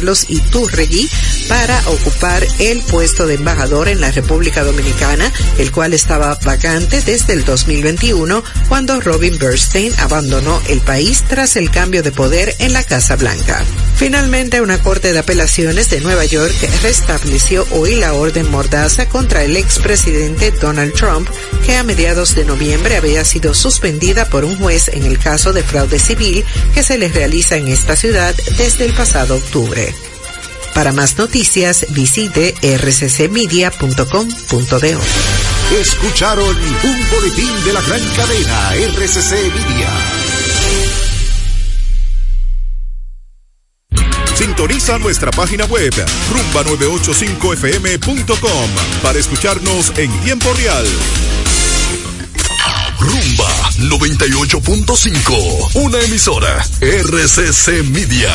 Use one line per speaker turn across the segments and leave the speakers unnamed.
Carlos Iturregui para ocupar el puesto de embajador en la República Dominicana, el cual estaba vacante desde el 2021 cuando Robin Bernstein abandonó el país tras el cambio de poder en la Casa Blanca. Finalmente, una corte de apelaciones de Nueva York restableció hoy la orden mordaza contra el expresidente Donald Trump, que a mediados de noviembre había sido suspendida por un juez en el caso de fraude civil que se le realiza en esta ciudad desde el pasado octubre. Para más noticias, visite rccmedia.com.do.
Escucharon un boletín de la gran cadena RCC Media. Sintoniza nuestra página web rumba985fm.com para escucharnos en tiempo real. Rumba 98.5, una emisora RCC Media.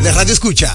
Impecable
Radio Escucha.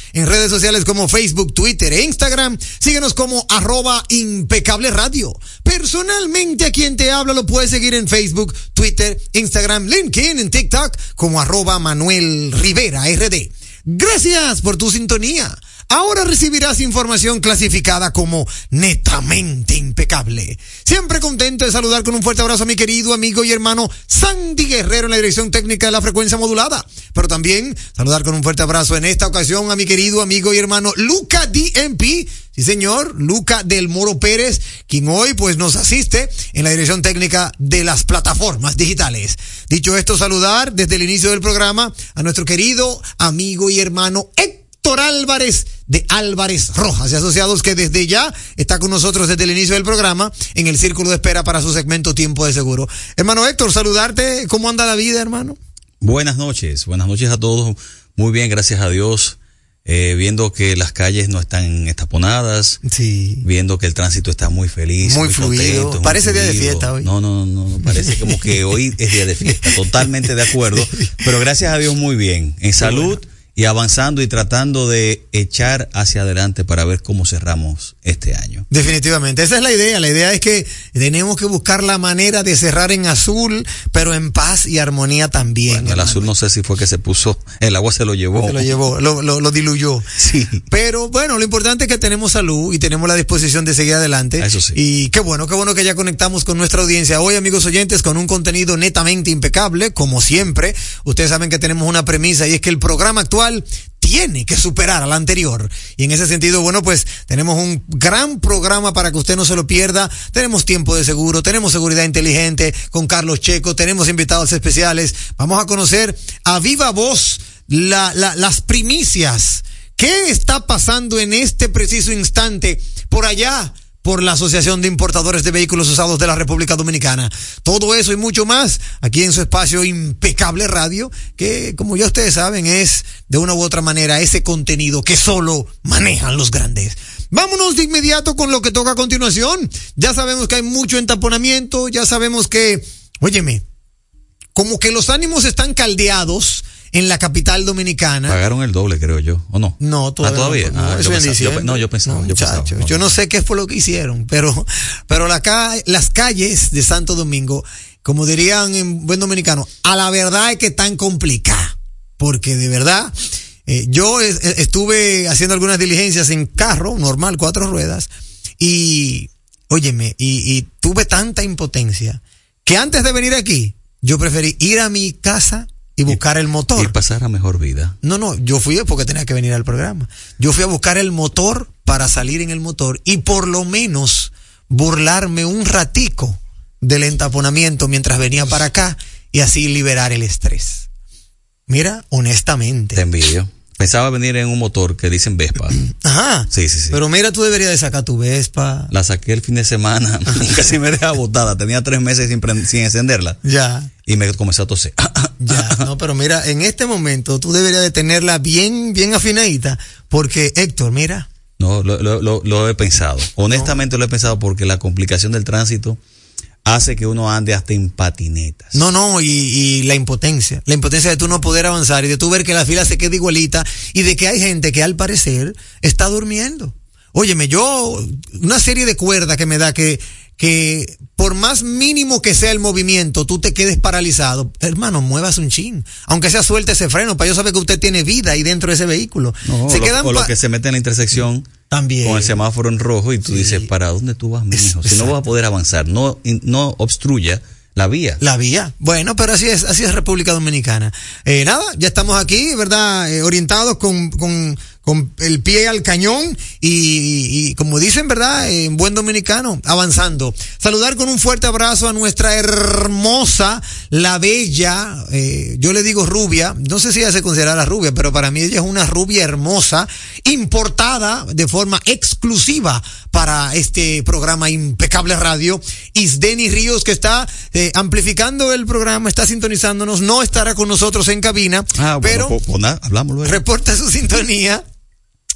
En redes sociales como Facebook, Twitter e Instagram, síguenos como arroba impecable radio. Personalmente a quien te habla lo puedes seguir en Facebook, Twitter, Instagram, LinkedIn, en TikTok como arroba Manuel Rivera RD. Gracias por tu sintonía. Ahora recibirás información clasificada como netamente impecable. Siempre contento de saludar con un fuerte abrazo a mi querido amigo y hermano Sandy Guerrero en la dirección técnica de la frecuencia modulada. Pero también saludar con un fuerte abrazo en esta ocasión a mi querido amigo y hermano Luca DMP. Sí, señor, Luca del Moro Pérez, quien hoy pues nos asiste en la dirección técnica de las plataformas digitales. Dicho esto, saludar desde el inicio del programa a nuestro querido amigo y hermano Álvarez de Álvarez Rojas y Asociados que desde ya está con nosotros desde el inicio del programa en el círculo de espera para su segmento Tiempo de Seguro. Hermano Héctor, saludarte, ¿cómo anda la vida, hermano?
Buenas noches, buenas noches a todos. Muy bien, gracias a Dios. Eh, viendo que las calles no están estaponadas,
Sí.
viendo que el tránsito está muy feliz,
Muy fluido. Parece día de fiesta hoy.
No, no, no, no, parece como que hoy es día de fiesta, totalmente de acuerdo, pero gracias a Dios muy bien, en salud y avanzando y tratando de echar hacia adelante para ver cómo cerramos este año.
Definitivamente, esa es la idea. La idea es que tenemos que buscar la manera de cerrar en azul, pero en paz y armonía también.
Bueno, el azul no sé si fue que se puso, el agua se lo llevó.
Se lo llevó, lo, lo, lo diluyó.
Sí.
Pero bueno, lo importante es que tenemos salud y tenemos la disposición de seguir adelante.
Eso sí.
Y qué bueno, qué bueno que ya conectamos con nuestra audiencia. Hoy, amigos oyentes, con un contenido netamente impecable, como siempre. Ustedes saben que tenemos una premisa y es que el programa actual tiene que superar al anterior. Y en ese sentido, bueno, pues tenemos un gran programa para que usted no se lo pierda. Tenemos tiempo de seguro, tenemos seguridad inteligente con Carlos Checo, tenemos invitados especiales. Vamos a conocer a viva voz la, la, las primicias. ¿Qué está pasando en este preciso instante por allá? Por la Asociación de Importadores de Vehículos Usados de la República Dominicana. Todo eso y mucho más aquí en su espacio Impecable Radio, que como ya ustedes saben es de una u otra manera ese contenido que solo manejan los grandes. Vámonos de inmediato con lo que toca a continuación. Ya sabemos que hay mucho entaponamiento, ya sabemos que, óyeme, como que los ánimos están caldeados en la capital dominicana.
Pagaron el doble, creo yo, ¿o no?
No,
Ah,
todavía.
todavía.
No,
Ah, yo
en
pensaba- yo no, yo pensaba,
No,
yo pensaba. No,
yo
no.
no sé qué fue lo que hicieron, pero, pero la ca- las calles de Santo Domingo, como dirían en buen dominicano, a la verdad es que están complicadas. Porque de verdad, eh, yo es- eh, estuve haciendo algunas diligencias en carro, normal, cuatro ruedas, y, óyeme, y, y tuve tanta impotencia que antes de venir aquí, yo preferí ir a mi casa y buscar el motor.
Y pasar a mejor vida.
No, no, yo fui porque tenía que venir al programa. Yo fui a buscar el motor para salir en el motor y por lo menos burlarme un ratico del entaponamiento mientras venía para acá y así liberar el estrés. Mira, honestamente.
Te envidio. Pensaba venir en un motor que dicen Vespa.
Ajá.
Sí, sí, sí.
Pero mira, tú deberías de sacar tu Vespa.
La saqué el fin de semana. Casi me deja botada. Tenía tres meses sin, sin encenderla.
Ya.
Y me comenzó a toser.
Ya, no, pero mira, en este momento tú deberías de tenerla bien, bien afinadita, porque Héctor, mira,
No, lo, lo- lo- lo he pensado. Honestamente lo he pensado porque la complicación del tránsito hace que uno ande hasta en patinetas.
No, no, y, y la impotencia. La impotencia de tú no poder avanzar y de tú ver que la fila se queda igualita y de que hay gente que al parecer está durmiendo. Óyeme, yo, una serie de cuerdas que me da que, que por más mínimo que sea el movimiento, tú te quedes paralizado. Hermano, muevas un chin. Aunque sea suelte ese freno, para yo saber que usted tiene vida ahí dentro de ese vehículo.
No,
se
o, lo-
quedan
o lo que se mete en la intersección
también.
con el semáforo en rojo y tú
Sí.
dices, ¿para dónde tú vas, mijo? Si no vas a poder avanzar, no, no obstruya la vía.
La vía. Bueno, pero así es, así es República Dominicana. Eh, nada, ya estamos aquí, ¿verdad? Eh, orientados con, con, con el pie al cañón y, y como dicen, ¿verdad? En buen dominicano, avanzando. Saludar con un fuerte abrazo a nuestra hermosa, la bella, eh, yo le digo rubia, no sé si ella se considera rubia, pero para mí ella es una rubia hermosa, importada de forma exclusiva para este programa Impecable Radio. Isdeni Ríos, que está eh, amplificando el programa, está sintonizándonos, no estará con nosotros en cabina,
Ah, bueno,
pero
pues, pues hablamos luego.
reporta su sintonía.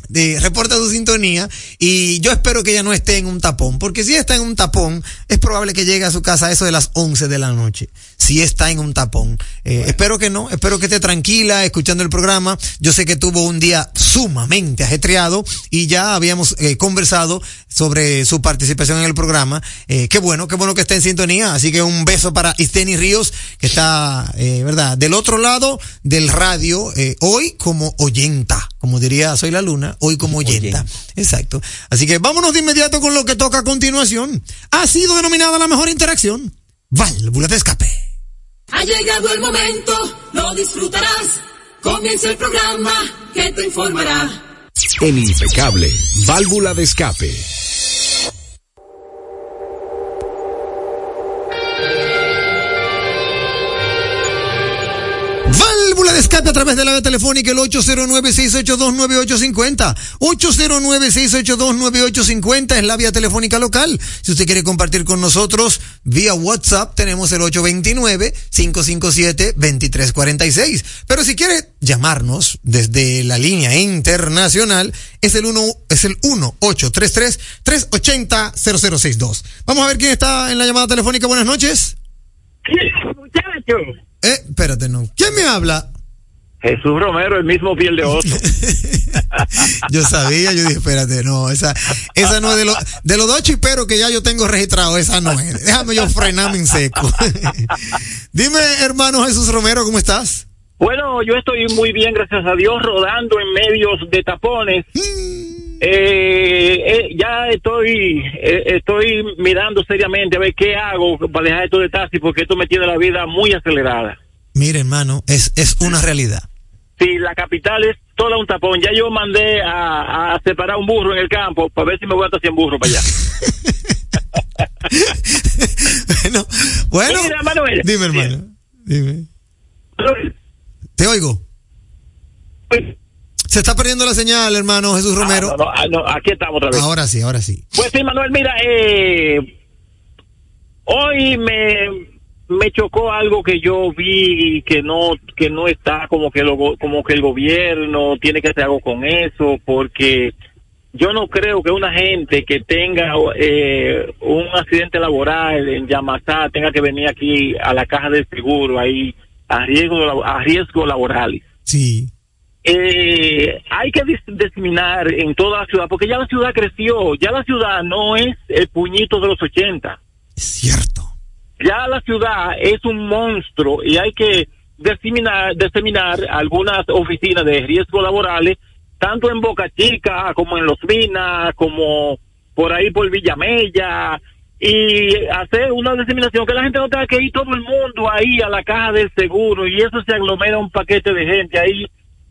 De, reporta su sintonía y yo espero que ella no esté en un tapón, porque si está en un tapón, es probable que llegue a su casa a eso de las 11 de la noche. Si está en un tapón. Eh, Espero que no, espero que esté tranquila escuchando el programa. Yo sé que tuvo un día sumamente ajetreado y ya habíamos eh, conversado sobre su participación en el programa. Eh, qué bueno, qué bueno que esté en sintonía. Así que un beso para Isteni Ríos, que está, eh, ¿verdad? Del otro lado del radio, eh, hoy como oyenta, como diría Soy la Luna, hoy como oyenta. Exacto. Así que vámonos de inmediato con lo que toca a continuación. Ha sido denominada la mejor interacción. Válvula de escape.
Ha llegado el momento, lo disfrutarás. Comienza el programa que te informará.
En impecable, válvula de escape.
A través de la vía telefónica el 809-682-9850. 809-682-9850 es la vía telefónica local. Si usted quiere compartir con nosotros vía WhatsApp, tenemos el 829-557-2346. Pero si quiere llamarnos desde la línea internacional, es el 1, es el 1-833-380-0062. Vamos a ver quién está en la llamada telefónica. Buenas noches.
Muchacho.
Eh, espérate, no. ¿Quién me habla?
Jesús Romero, el mismo piel de oso.
yo sabía, yo dije, espérate, no, esa, esa no es de los, de los dos chiperos que ya yo tengo registrado, esa no es. Déjame yo frenarme en seco. Dime, hermano Jesús Romero, ¿cómo estás?
Bueno, yo estoy muy bien, gracias a Dios, rodando en medios de tapones. Eh, eh, ya estoy eh, estoy mirando seriamente a ver qué hago para dejar esto de taxi porque esto me tiene la vida muy acelerada.
Mire, hermano, es, es una realidad.
Sí, la capital es toda un tapón. Ya yo mandé a, a separar un burro en el campo para ver si me voy hasta 100 burros para allá.
bueno, bueno.
Mira, Manuel.
Dime, hermano. Dime. Te oigo. Se está perdiendo la señal, hermano Jesús Romero.
Ah, no, no, ah, no, aquí estamos otra vez.
Ahora sí, ahora sí.
Pues sí, Manuel, mira, eh, hoy me, me chocó algo que yo vi que no que no está como que lo, como que el gobierno tiene que hacer algo con eso porque yo no creo que una gente que tenga eh, un accidente laboral en Yamasá tenga que venir aquí a la caja del seguro ahí a riesgo a riesgo laborales
Sí.
eh, hay que dis- diseminar en toda la ciudad, porque ya la ciudad creció, ya la ciudad no es el puñito de los 80,
Es cierto.
Ya la ciudad es un monstruo y hay que diseminar, algunas oficinas de riesgo laborales, tanto en Boca Chica como en Los Minas, como por ahí por Villamella, y hacer una diseminación que la gente no tenga que ir todo el mundo ahí a la caja del seguro y eso se aglomera un paquete de gente ahí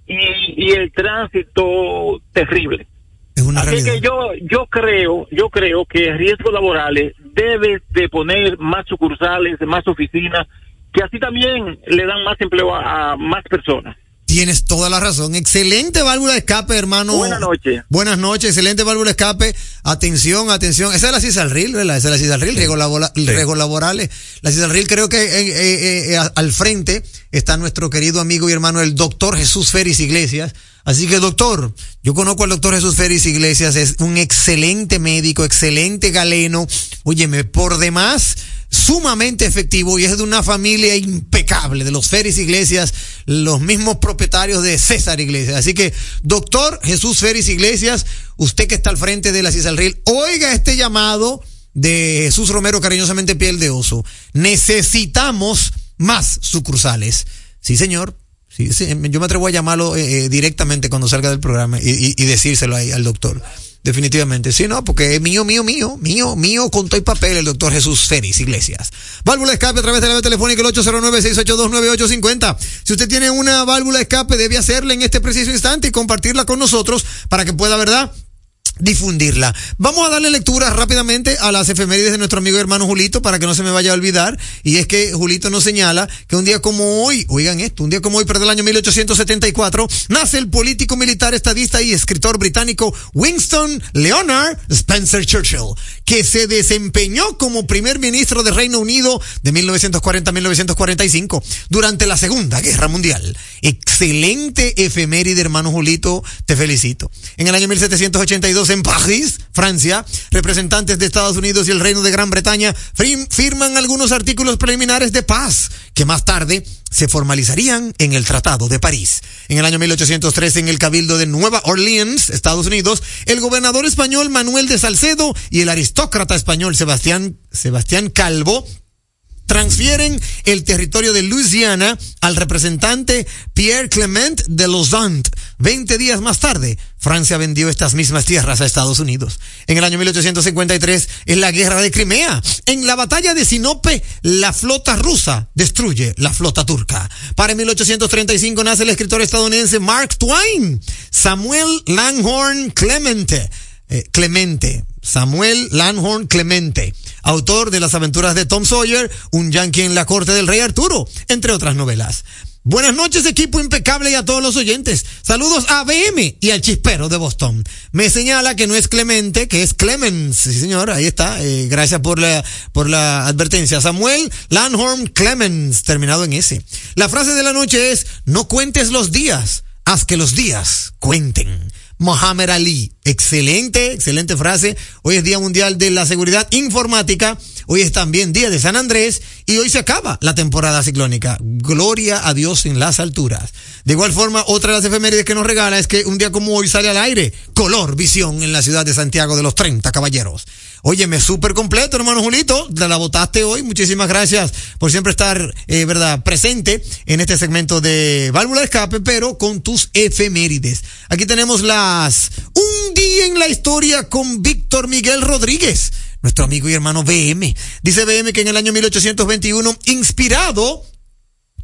y el tránsito terrible.
Es una
Así
realidad.
que yo yo creo yo creo que riesgos laborales debes de poner más sucursales, más oficinas, que así también le dan más empleo a, a más personas.
Tienes toda la razón. Excelente válvula de escape, hermano.
Buenas noches.
Buenas noches, excelente válvula de escape. Atención, atención. Esa es la CISALRIL, ¿verdad? Esa es la CISALRIL, riesgos labora- riesgos laborales. La CISALRIL creo que eh, eh, eh, al frente está nuestro querido amigo y hermano, el doctor Jesús Félix Iglesias. Así que, doctor, yo conozco al doctor Jesús Félix Iglesias, es un excelente médico, excelente galeno. Óyeme, por demás, sumamente efectivo y es de una familia impecable, de los Félix Iglesias, los mismos propietarios de César Iglesias. Así que, doctor Jesús Félix Iglesias, usted que está al frente de la CISALRIL, oiga este llamado de Jesús Romero, cariñosamente piel de oso. Necesitamos más sucursales. Sí, señor. Sí, sí, yo me atrevo a llamarlo eh, eh, directamente cuando salga del programa y, decírselo ahí al doctor. Definitivamente. Sí, no, porque es mío, mío, mío, mío, mío, con todo y papel el doctor Jesús Félix Iglesias. Válvula escape a través de la telefónica el 809-682-9850. Si usted tiene una válvula escape, debe hacerla en este preciso instante y compartirla con nosotros para que pueda, ¿verdad? Difundirla. Vamos a darle lectura rápidamente a las efemérides de nuestro amigo y hermano Julito para que no se me vaya a olvidar. Y es que Julito nos señala que un día como hoy, oigan esto, un día como hoy, pero del año 1874, nace el político militar, estadista y escritor británico Winston Leonard Spencer Churchill, que se desempeñó como primer ministro del Reino Unido de 1940 a 1945 durante la Segunda Guerra Mundial. Excelente efeméride, hermano Julito, te felicito. En el año 1782 en París, Francia, representantes de Estados Unidos y el Reino de Gran Bretaña fir- firman algunos artículos preliminares de paz que más tarde se formalizarían en el Tratado de París. En el año 1813, en el Cabildo de Nueva Orleans, Estados Unidos, el gobernador español Manuel de Salcedo y el aristócrata español Sebastián, Sebastián Calvo transfieren el territorio de Louisiana al representante Pierre Clement de Lausanne. Veinte días más tarde, Francia vendió estas mismas tierras a Estados Unidos. En el año 1853, en la guerra de Crimea, en la batalla de Sinope, la flota rusa destruye la flota turca. Para 1835 nace el escritor estadounidense Mark Twain. Samuel Langhorne Clemente. eh, Clemente. Samuel Langhorne Clemente, autor de las aventuras de Tom Sawyer, un yankee en la corte del rey Arturo, entre otras novelas. Buenas noches, equipo impecable y a todos los oyentes. Saludos a BM y al chispero de Boston. Me señala que no es Clemente, que es Clemens. Sí, señor, ahí está. Eh, gracias por la, por la advertencia. Samuel Langhorne Clemens, terminado en S. La frase de la noche es, no cuentes los días, haz que los días cuenten. Mohamed Ali. Excelente, excelente frase. Hoy es Día Mundial de la Seguridad Informática. Hoy es también Día de San Andrés y hoy se acaba la temporada ciclónica. Gloria a Dios en las alturas. De igual forma, otra de las efemérides que nos regala es que un día como hoy sale al aire Color Visión en la ciudad de Santiago de los 30 Caballeros. Óyeme, súper completo, hermano Julito. Te la votaste hoy. Muchísimas gracias por siempre estar, eh, verdad, presente en este segmento de Válvula de Escape, pero con tus efemérides. Aquí tenemos las Un día en la historia con Víctor Miguel Rodríguez, nuestro amigo y hermano BM. Dice BM que en el año 1821, inspirado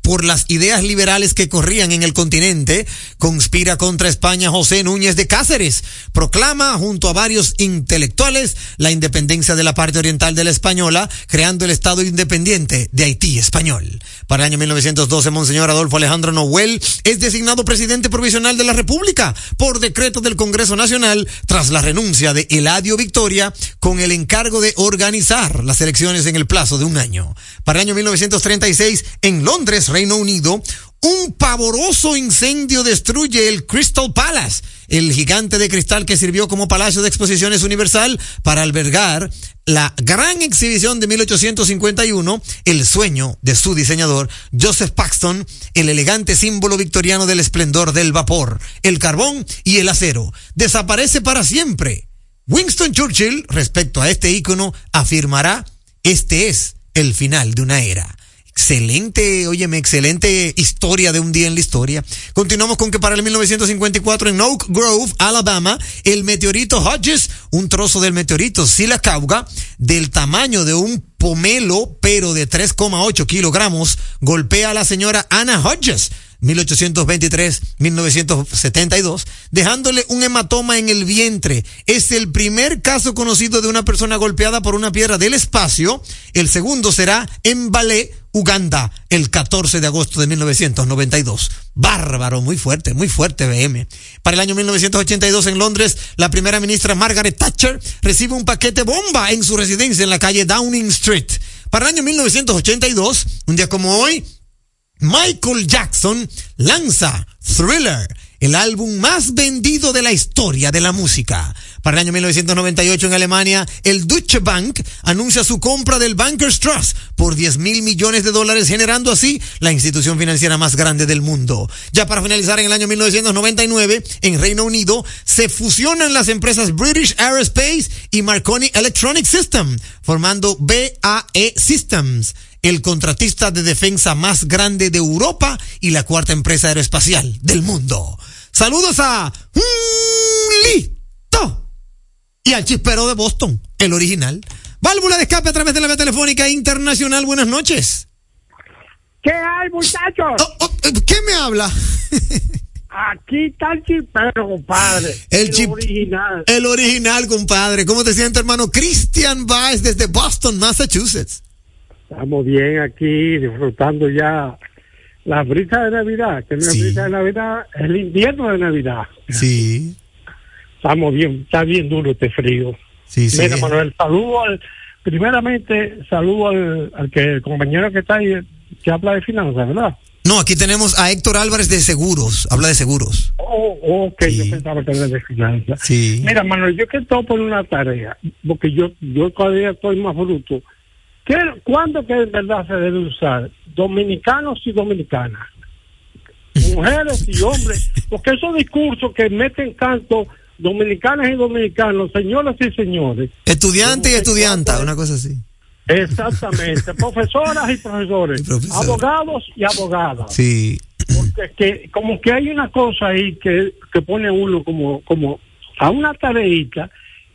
por las ideas liberales que corrían en el continente, conspira contra España José Núñez de Cáceres, proclama junto a varios intelectuales la independencia de la parte oriental de la española, creando el Estado independiente de Haití español. Para el año 1912, Monseñor Adolfo Alejandro Noel es designado presidente provisional de la República por decreto del Congreso Nacional tras la renuncia de Eladio Victoria con el encargo de organizar las elecciones en el plazo de un año. Para el año 1936, en Londres, Reino Unido, un pavoroso incendio destruye el Crystal Palace, el gigante de cristal que sirvió como Palacio de Exposiciones Universal para albergar la gran exhibición de 1851, el sueño de su diseñador, Joseph Paxton, el elegante símbolo victoriano del esplendor del vapor, el carbón y el acero. Desaparece para siempre. Winston Churchill, respecto a este ícono, afirmará, este es el final de una era. Excelente, óyeme, excelente historia de un día en la historia. Continuamos con que para el 1954 en Oak Grove, Alabama, el meteorito Hodges, un trozo del meteorito Silacauga, del tamaño de un pomelo, pero de 3,8 kilogramos, golpea a la señora Anna Hodges, 1823-1972, dejándole un hematoma en el vientre. Es el primer caso conocido de una persona golpeada por una piedra del espacio. El segundo será en Balé, Uganda, el 14 de agosto de 1992. Bárbaro, muy fuerte, muy fuerte BM. Para el año 1982 en Londres, la primera ministra Margaret Thatcher recibe un paquete bomba en su residencia en la calle Downing Street. Para el año 1982, un día como hoy, Michael Jackson lanza Thriller, el álbum más vendido de la historia de la música. Para el año 1998 en Alemania, el Deutsche Bank anuncia su compra del Bankers Trust por 10 mil millones de dólares, generando así la institución financiera más grande del mundo. Ya para finalizar, en el año 1999, en Reino Unido, se fusionan las empresas British Aerospace y Marconi Electronic System, formando BAE Systems el contratista de defensa más grande de Europa y la cuarta empresa aeroespacial del mundo. Saludos a Lito y al chispero de Boston, el original. Válvula de escape a través de la vía telefónica internacional. Buenas noches.
¿Qué hay, muchachos?
Oh, oh, ¿Qué me habla?
Aquí está el chipero, compadre.
El, chip-
original.
El original, compadre. ¿Cómo te sientes, hermano? Christian Baez desde Boston, Massachusetts.
Estamos bien aquí, disfrutando ya la brisa de Navidad, que
Sí.
brisa de Navidad, es el invierno de Navidad.
Sí,
Estamos bien, está bien duro este frío.
sí, sí.
Mira, Manuel, saludo al, primeramente, saludo al, al que el compañero que está ahí, que habla de finanzas, ¿verdad?
No, aquí tenemos a Héctor Álvarez de Seguros. Habla de seguros.
Oh, ok,
Sí.
yo pensaba que era de finanzas.
Sí.
Mira, Manuel, yo que estoy por una tarea, porque yo yo todavía estoy más bruto. ¿Qué, ¿Cuándo que en verdad se debe usar? Dominicanos y dominicanas. Mujeres y hombres. Porque esos discursos que meten tanto dominicanas y dominicanos, señoras y señores,
Estudiante y estudianta, una cosa así.
Exactamente, profesoras y profesores,
Y
abogados y abogadas.
Sí.
Porque que como que hay una cosa ahí que, que pone uno como, como a una tareita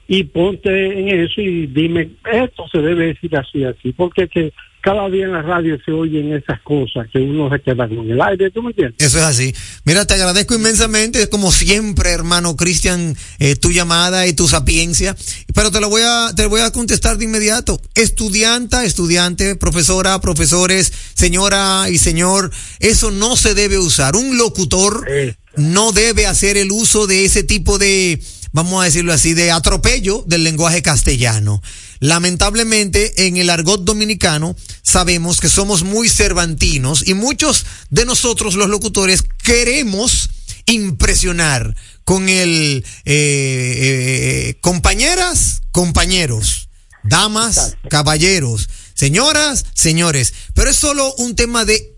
y ponte en eso y dime, esto se debe decir así, así, porque que cada día en la radio se oyen esas cosas que uno se queda con el aire, ¿tú me entiendes?
Eso es así. Mira, te agradezco inmensamente, como siempre, hermano Cristian, eh, tu llamada y tu sapiencia. Pero te lo voy a, te lo voy a contestar de inmediato. Estudianta, estudiante, profesora, profesores, señora y señor, eso no se debe usar. Un locutor
Eh.
no debe hacer el uso de ese tipo de, vamos a decirlo así, de atropello del lenguaje castellano. Lamentablemente, en el argot dominicano sabemos que somos muy cervantinos y muchos de nosotros los locutores queremos impresionar con el eh, eh, compañeras, compañeros, damas, caballeros, señoras, señores, pero es solo un tema de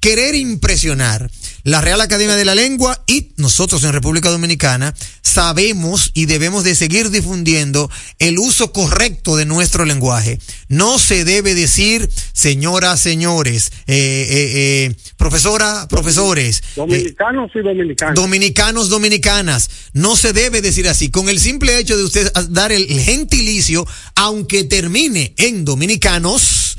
querer impresionar. La Real Academia de la Lengua y nosotros en República Dominicana sabemos y debemos de seguir difundiendo el uso correcto de nuestro lenguaje. No se debe decir señoras, señores, eh, eh, eh, profesora, profesores.
Dominicanos y dominicanos.
dominicanos, dominicanas. No se debe decir así. Con el simple hecho de usted dar el gentilicio, aunque termine en dominicanos,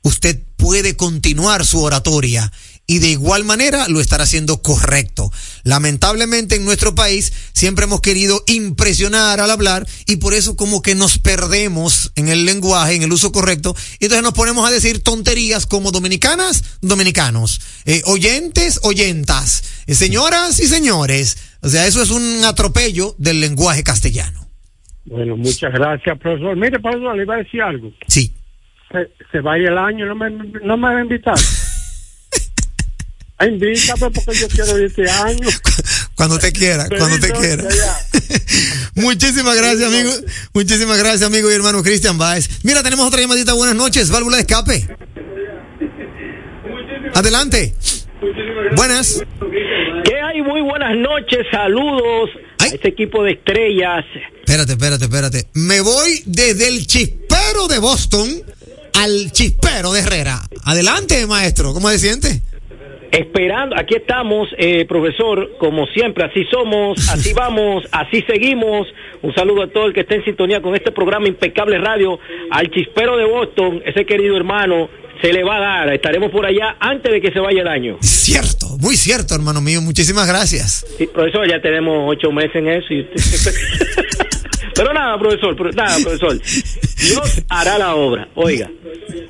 usted puede continuar su oratoria y de igual manera lo estará haciendo correcto. Lamentablemente en nuestro país siempre hemos querido impresionar al hablar y por eso como que nos perdemos en el lenguaje, en el uso correcto, y entonces nos ponemos a decir tonterías como dominicanas, dominicanos, eh, oyentes, oyentas, eh, señoras y señores. O sea, eso es un atropello del lenguaje castellano.
Bueno, muchas gracias, profesor. Mire, profesor, le iba a decir algo.
Sí.
Se, se va a ir el año, no me, no me va a invitar. Invítame porque yo quiero ir este año.
Cuando te quiera, cuando te quiera. Muchísimas gracias, amigo. Muchísimas gracias, amigo y hermano Cristian Baez. Mira, tenemos otra llamadita. Buenas noches, válvula de escape. Adelante. Buenas.
¿Qué hay? Muy buenas noches, saludos
Ay.
a este equipo de estrellas.
Espérate, espérate, espérate. Me voy desde el chispero de Boston al chispero de Herrera. Adelante, maestro. ¿Cómo se siente?
Esperando, aquí estamos, eh, profesor, como siempre, así somos, así vamos, así seguimos. Un saludo a todo el que esté en sintonía con este programa Impecable Radio, al chispero de Boston, ese querido hermano, se le va a dar, estaremos por allá antes de que se vaya el año.
Cierto, muy cierto, hermano mío. Muchísimas gracias.
Sí, profesor, ya tenemos ocho meses en eso. y usted- Pero nada, profesor, pro- nada, profesor. Dios hará la obra. Oiga,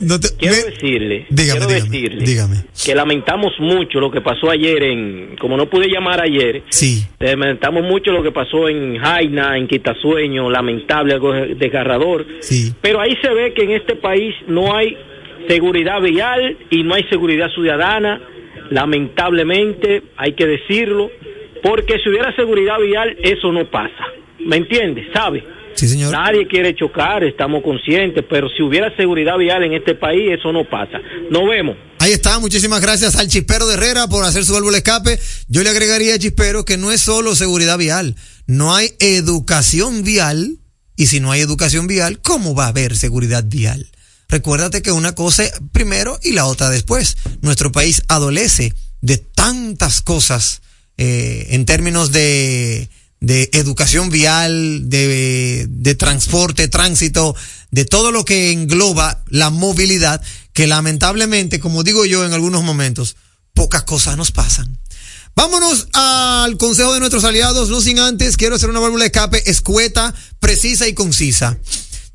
No te-
quiero
me-
decirle,
Dígame,
quiero
dígame,
decirle
dígame.
que lamentamos mucho lo que pasó ayer en, como no pude llamar ayer,
Sí,
lamentamos mucho lo que pasó en Jaina, en Quitasueño, lamentable, algo desgarrador.
sí.
Pero ahí se ve que en este país no hay seguridad vial y no hay seguridad ciudadana, lamentablemente, hay que decirlo, porque si hubiera seguridad vial eso no pasa. ¿Me entiendes? ¿Sabe?
Sí, señor.
Nadie quiere chocar, estamos conscientes, pero si hubiera seguridad vial en este país eso no pasa. Nos vemos.
Ahí está, muchísimas gracias al Chispero de Herrera por hacer su válvula escape. Yo le agregaría a Chispero que no es solo seguridad vial, no hay educación vial, y si no hay educación vial, ¿cómo va a haber seguridad vial? Recuérdate que una cosa primero y la otra después. Nuestro país adolece de tantas cosas eh, en términos de, de educación vial, de, de transporte, tránsito, de todo lo que engloba la movilidad, que lamentablemente, como digo yo en algunos momentos, pocas cosas nos pasan. Vámonos al consejo de nuestros aliados, no sin antes, quiero hacer una válvula de escape escueta, precisa y concisa.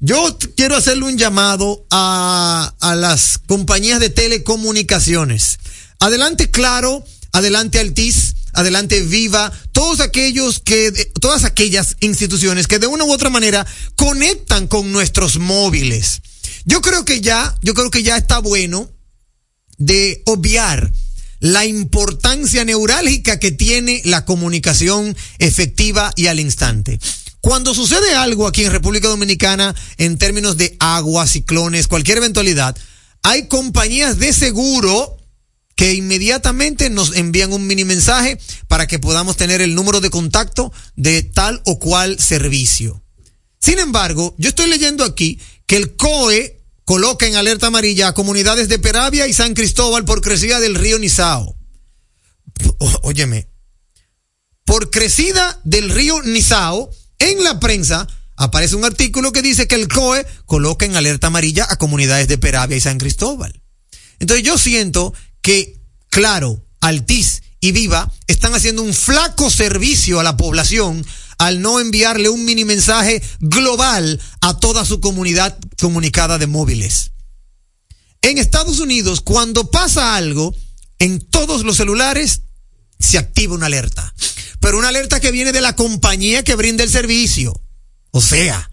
Yo quiero hacerle un llamado a, a las compañías de telecomunicaciones. Adelante Claro, adelante Altiz, adelante Viva, todos aquellos que, de- todas aquellas instituciones que de una u otra manera conectan con nuestros móviles. Yo creo que ya, yo creo que ya está bueno de obviar la importancia neurálgica que tiene la comunicación efectiva y al instante. Cuando sucede algo aquí en República Dominicana en términos de agua, ciclones, cualquier eventualidad, hay compañías de seguro que inmediatamente nos envían un mini mensaje para que podamos tener el número de contacto de tal o cual servicio. Sin embargo, yo estoy leyendo aquí que el COE coloca en alerta amarilla a comunidades de Peravia y San Cristóbal por crecida del río Nizao. O- óyeme, por crecida del río Nizao, en la prensa aparece un artículo que dice que el COE coloca en alerta amarilla a comunidades de Peravia y San Cristóbal. Entonces yo siento que, claro, Altiz y Viva están haciendo un flaco servicio a la población al no enviarle un mini mensaje global a toda su comunidad comunicada de móviles. En Estados Unidos, cuando pasa algo, en todos los celulares se activa una alerta. Pero una alerta que viene de la compañía que brinda el servicio. O sea,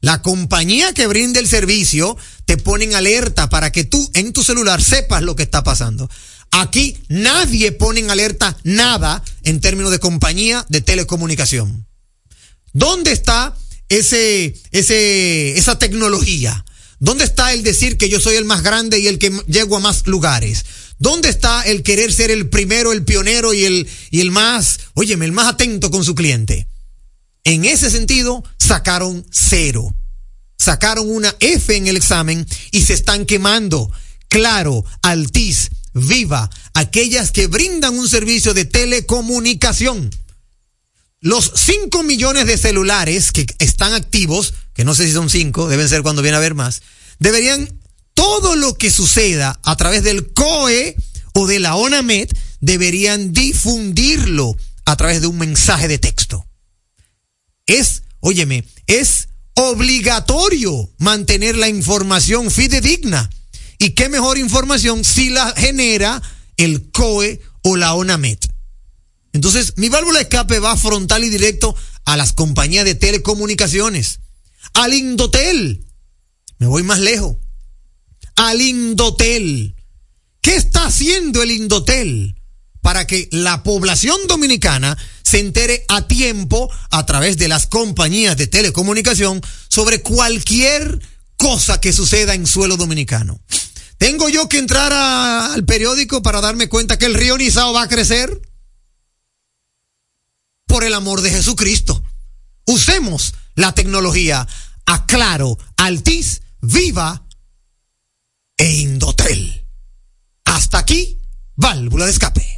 la compañía que brinda el servicio te pone en alerta para que tú en tu celular sepas lo que está pasando. Aquí nadie pone en alerta nada en términos de compañía de telecomunicación. ¿Dónde está ese, ese, esa tecnología? ¿Dónde está el decir que yo soy el más grande y el que llego a más lugares? ¿Dónde está el querer ser el primero, el pionero y el, y el más, óyeme, el más atento con su cliente? En ese sentido, sacaron cero. Sacaron una F en el examen y se están quemando. Claro, Altiz, Viva, aquellas que brindan un servicio de telecomunicación. Los 5 millones de celulares que están activos, que no sé si son 5, deben ser cuando viene a haber más, deberían, todo lo que suceda a través del COE o de la ONAMED, deberían difundirlo a través de un mensaje de texto. Es, óyeme, es obligatorio mantener la información fidedigna. ¿Y qué mejor información si la genera el COE o la ONAMED? Entonces, mi válvula de escape va frontal y directo a las compañías de telecomunicaciones, al Indotel. Me voy más lejos. Al Indotel. ¿Qué está haciendo el Indotel para que la población dominicana se entere a tiempo a través de las compañías de telecomunicación sobre cualquier cosa que suceda en suelo dominicano? ¿Tengo yo que entrar al periódico para darme cuenta que el río Nizao va a crecer? por el amor de Jesucristo. Usemos la tecnología a Claro, Altiz, Viva e Indotel. Hasta aquí, válvula de escape.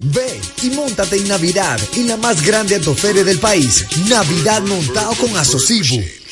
Ve y montate en Navidad en la más grande autoferia del país. Navidad montado con Asocibu.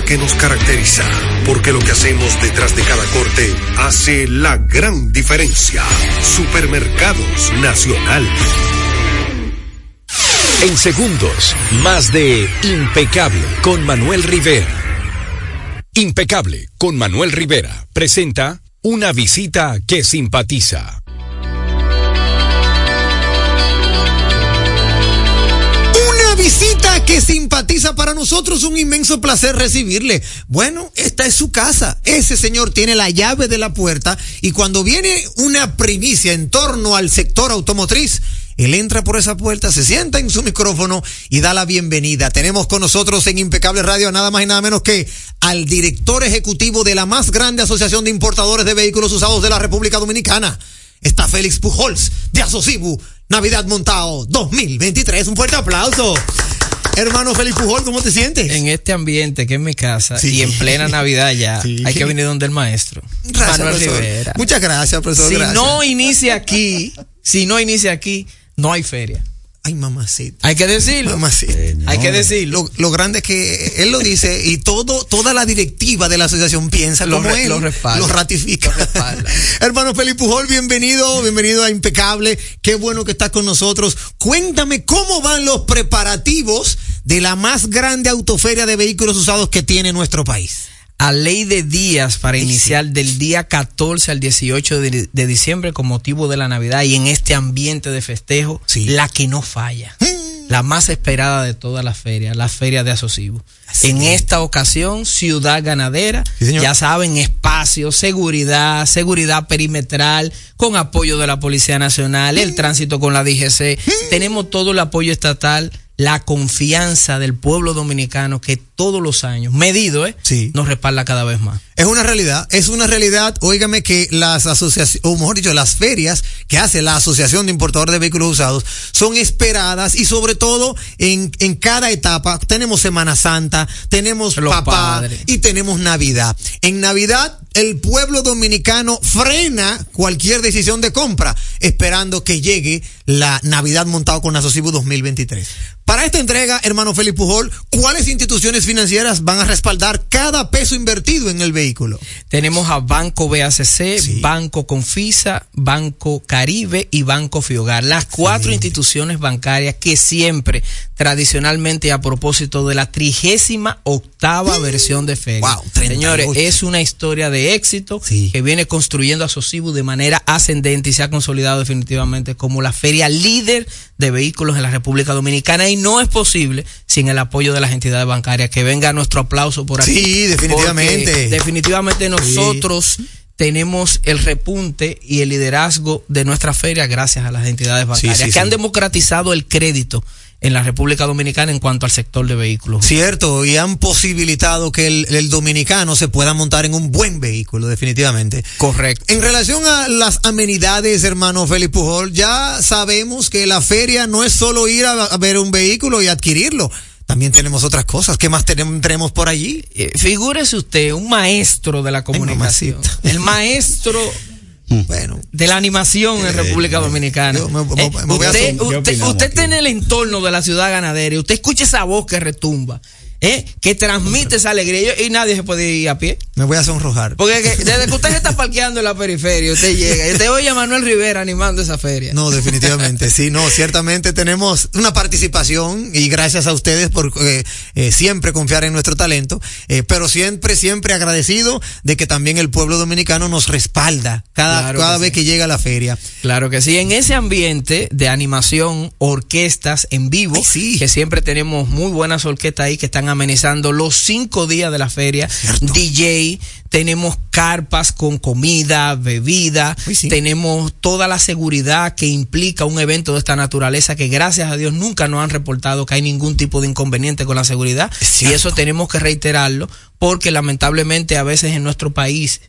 que nos caracteriza. Porque lo que hacemos detrás de cada corte hace la gran diferencia. Supermercados Nacional.
En segundos, más de Impecable con Manuel Rivera. Impecable con Manuel Rivera presenta una visita que simpatiza.
Una visita que simpatiza para nosotros, un inmenso placer recibirle. Bueno, esta es su casa. Ese señor tiene la llave de la puerta y cuando viene una primicia en torno al sector automotriz, él entra por esa puerta, se sienta en su micrófono y da la bienvenida. Tenemos con nosotros en Impecable Radio nada más y nada menos que al director ejecutivo de la más grande asociación de importadores de vehículos usados de la República Dominicana. Está Félix Pujols de Asocibu, Navidad Montado 2023. Un fuerte aplauso. Hermano Félix Pujol, ¿cómo te sientes?
En este ambiente que es mi casa
Sí.
y en plena Navidad ya,
Sí.
hay que venir donde el maestro.
Gracias,
Manuel
profesor.
Rivera.
Muchas gracias, profesor.
Si
gracias.
no inicia aquí, si no inicia aquí, no hay feria.
Ay, mamacita.
Hay que decirlo.
Mamacita.
Hay que decirlo.
Lo, lo grande es que él lo dice y todo, toda la directiva de la asociación piensa
Lo
como
re-
él.
lo respalda.
Lo ratifica. Hermano Felipe Pujol, bienvenido, bienvenido a Impecable. Qué bueno que estás con nosotros. Cuéntame cómo van los preparativos de la más grande autoferia de vehículos usados que tiene nuestro país.
A ley de días para iniciar del día 14 al 18 de, de diciembre con motivo de la Navidad y en este ambiente de festejo, la que no falla. La más esperada de todas las ferias, la feria de Asocibo. En esta ocasión, Ciudad Ganadera, ya saben, espacio, seguridad, seguridad perimetral, con apoyo de la Policía Nacional, el tránsito con la DGC. Tenemos todo el apoyo estatal, la confianza del pueblo dominicano que todos los años, medido, ¿eh? nos respalda cada vez más.
Es una realidad, es una realidad, óigame que las asociaciones, o mejor dicho, las ferias que hace la Asociación de Importadores de Vehículos Usados son esperadas y sobre todo en, en cada etapa tenemos Semana Santa, tenemos
Los
papá
padres.
y tenemos Navidad. En Navidad el pueblo dominicano frena cualquier decisión de compra esperando que llegue la Navidad montado con Asocibu 2023. Para esta entrega, hermano Felipe Pujol, ¿cuáles instituciones financieras van a respaldar cada peso invertido en el vehículo?
Tenemos a Banco BACC, Banco Confisa, Banco Caribe y Banco Fiogar. Las cuatro instituciones bancarias que siempre, tradicionalmente, a propósito de la trigésima octava versión de feria.
Wow, 38.
Señores, es una historia de éxito que viene construyendo a Sosibu de manera ascendente y se ha consolidado definitivamente como la feria líder de vehículos en la República Dominicana y no es posible sin el apoyo de las entidades bancarias. Que venga nuestro aplauso por aquí.
Sí, definitivamente.
Definitivamente nosotros tenemos el repunte y el liderazgo de nuestra feria gracias a las entidades bancarias
sí,
que
sí.
han democratizado el crédito en la República Dominicana en cuanto al sector de vehículos.
Cierto, y han posibilitado que el, el dominicano se pueda montar en un buen vehículo, definitivamente.
Correcto.
En relación a las amenidades, hermano Félix Pujol, ya sabemos que la feria no es solo ir a, a ver un vehículo y adquirirlo. También tenemos otras cosas. ¿Qué más tenemos, tenemos por allí?
Eh, figúrese usted, un maestro de la comunicación. el maestro
bueno,
de la animación en República Dominicana.
me- me-
Eh,
me
usted está en el entorno de la ciudad ganadera y usted escucha esa voz que retumba, ¿eh? que transmite esa alegría y, nadie se puede ir a pie.
Me voy a sonrojar.
Porque que- desde que usted se está parqueando en la periferia, usted llega y usted oye a Manuel Rivera animando esa feria.
No, definitivamente, sí, no, ciertamente tenemos una participación y gracias a ustedes por eh, eh, siempre confiar en nuestro talento, pero siempre, siempre agradecido de que también el pueblo dominicano nos respalda cada,
Claro
cada
que
vez
sí.
que llega a la feria.
Claro que sí, en ese ambiente de animación, orquestas en vivo, que siempre tenemos muy buenas orquestas ahí que están amenizando los cinco días de la feria. DJ, tenemos carpas con comida, bebida, tenemos toda la seguridad que implica un evento de esta naturaleza que gracias a Dios nunca nos han reportado que hay ningún tipo de inconveniente con la seguridad. Y eso tenemos que reiterarlo porque lamentablemente a veces en nuestro país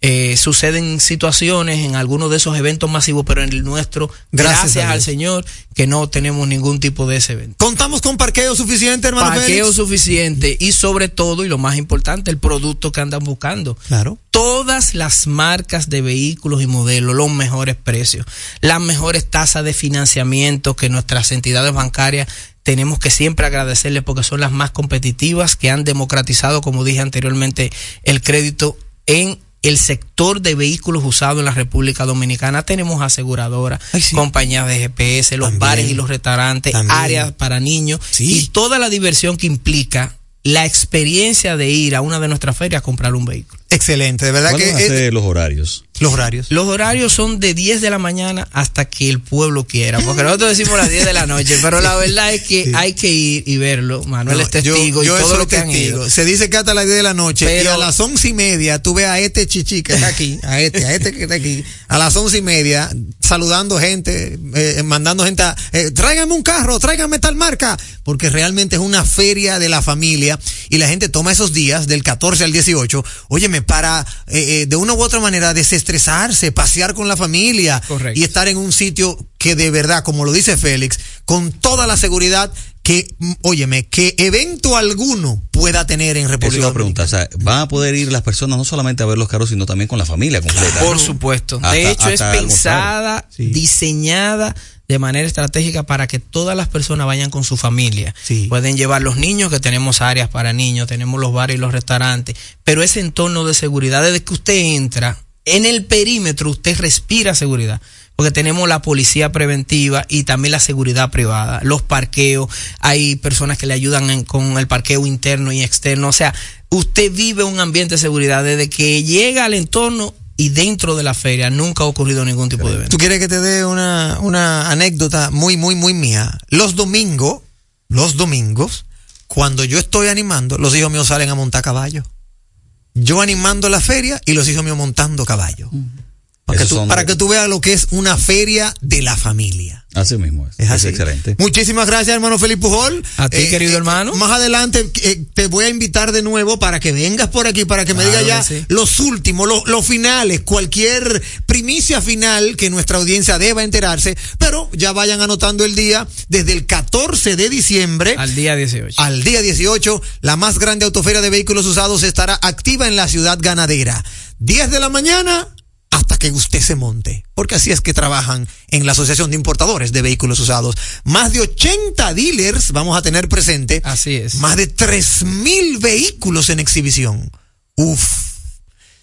eh, suceden situaciones en algunos de esos eventos masivos, pero en el nuestro,
Gracias
al. Señor, que no tenemos ningún tipo de ese evento.
Contamos con parqueo suficiente, hermano
Parqueo
Félix?
suficiente y sobre todo, y lo más importante, el producto que andan buscando.
Claro.
Todas las marcas de vehículos y modelos, los mejores precios, las mejores tasas de financiamiento que nuestras entidades bancarias tenemos que siempre agradecerles porque son las más competitivas que han democratizado, como dije anteriormente, el crédito en el sector de vehículos usados en la República Dominicana. Tenemos aseguradoras, compañías de GPS, los bares y los restaurantes,
También.
áreas para niños y toda la diversión que implica la experiencia de ir a una de nuestras ferias a comprar un vehículo.
Excelente, de verdad
¿Cuáles
que es-
los horarios?
los horarios.
Los horarios son de 10 de la mañana hasta que el pueblo quiera, porque nosotros decimos las 10 de la noche, pero la verdad es que hay que ir y verlo. Manuel
No,
es testigo
yo, yo
y todo lo que han
testigo.
ido.
Se dice que hasta las 10 de la noche y
Pero-
a las once y media tú ves a este chichi que está aquí, a este, a este que está aquí, a las once y media saludando gente, eh, mandando gente a, eh, tráigame un carro, tráigame tal marca, porque realmente es una feria de la familia y la gente toma esos días del 14 al 18, óyeme, para eh, eh, de una u otra manera desestresarse, pasear con la familia
Correcto.
y estar en un sitio que de verdad, como lo dice Félix, con toda la seguridad que, óyeme, que evento alguno pueda tener en
Eso
República
iba a preguntar. O sea, van a poder ir las personas no solamente a ver los carros, sino también con la familia completa.
Por supuesto.
Hasta-
de hecho, es pensada, diseñada de manera estratégica para que todas las personas vayan con su familia. Pueden llevar los niños, que tenemos áreas para niños, tenemos los bares y los restaurantes, pero ese entorno de seguridad, desde que usted entra, en el perímetro usted respira seguridad. Porque tenemos la policía preventiva y también la seguridad privada, los parqueos, hay personas que le ayudan en- con el parqueo interno y externo. O sea, usted vive un ambiente de seguridad desde que llega al entorno y dentro de la feria nunca ha ocurrido ningún tipo de evento.
¿Tú quieres que te dé una, una anécdota muy, muy, muy mía? Los domingos, los domingos, cuando yo estoy animando, los hijos míos salen a montar caballo. Yo animando la feria y los hijos míos montando caballo. Para, que tú,
son
para
de-
que tú veas lo que es una feria de la familia.
Así mismo es.
Es
Es,
así.
excelente.
Muchísimas gracias, hermano Felipe Pujol.
A ti, querido hermano.
Más adelante eh, te voy a invitar de nuevo para que vengas por aquí, para que me digas ya
sí.
los últimos, los, los finales, cualquier primicia final que nuestra audiencia deba enterarse. Pero ya vayan anotando el día desde el 14 de diciembre
Al día 18.
al día 18, la más grande autoferia de vehículos usados estará activa en la ciudad ganadera. 10 de la mañana hasta que usted se monte. Porque así es que trabajan en la Asociación de Importadores de Vehículos Usados. Más de 80 dealers vamos a tener presente.
Así es.
Más de 3 mil vehículos en exhibición. Uf.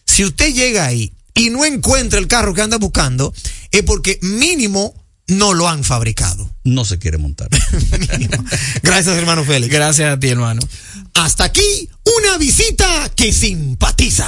Si usted llega ahí y no encuentra el carro que anda buscando, es porque mínimo no lo han fabricado.
No se quiere montar.
Gracias, hermano Félix.
Gracias a ti, hermano.
Hasta aquí una visita que simpatiza.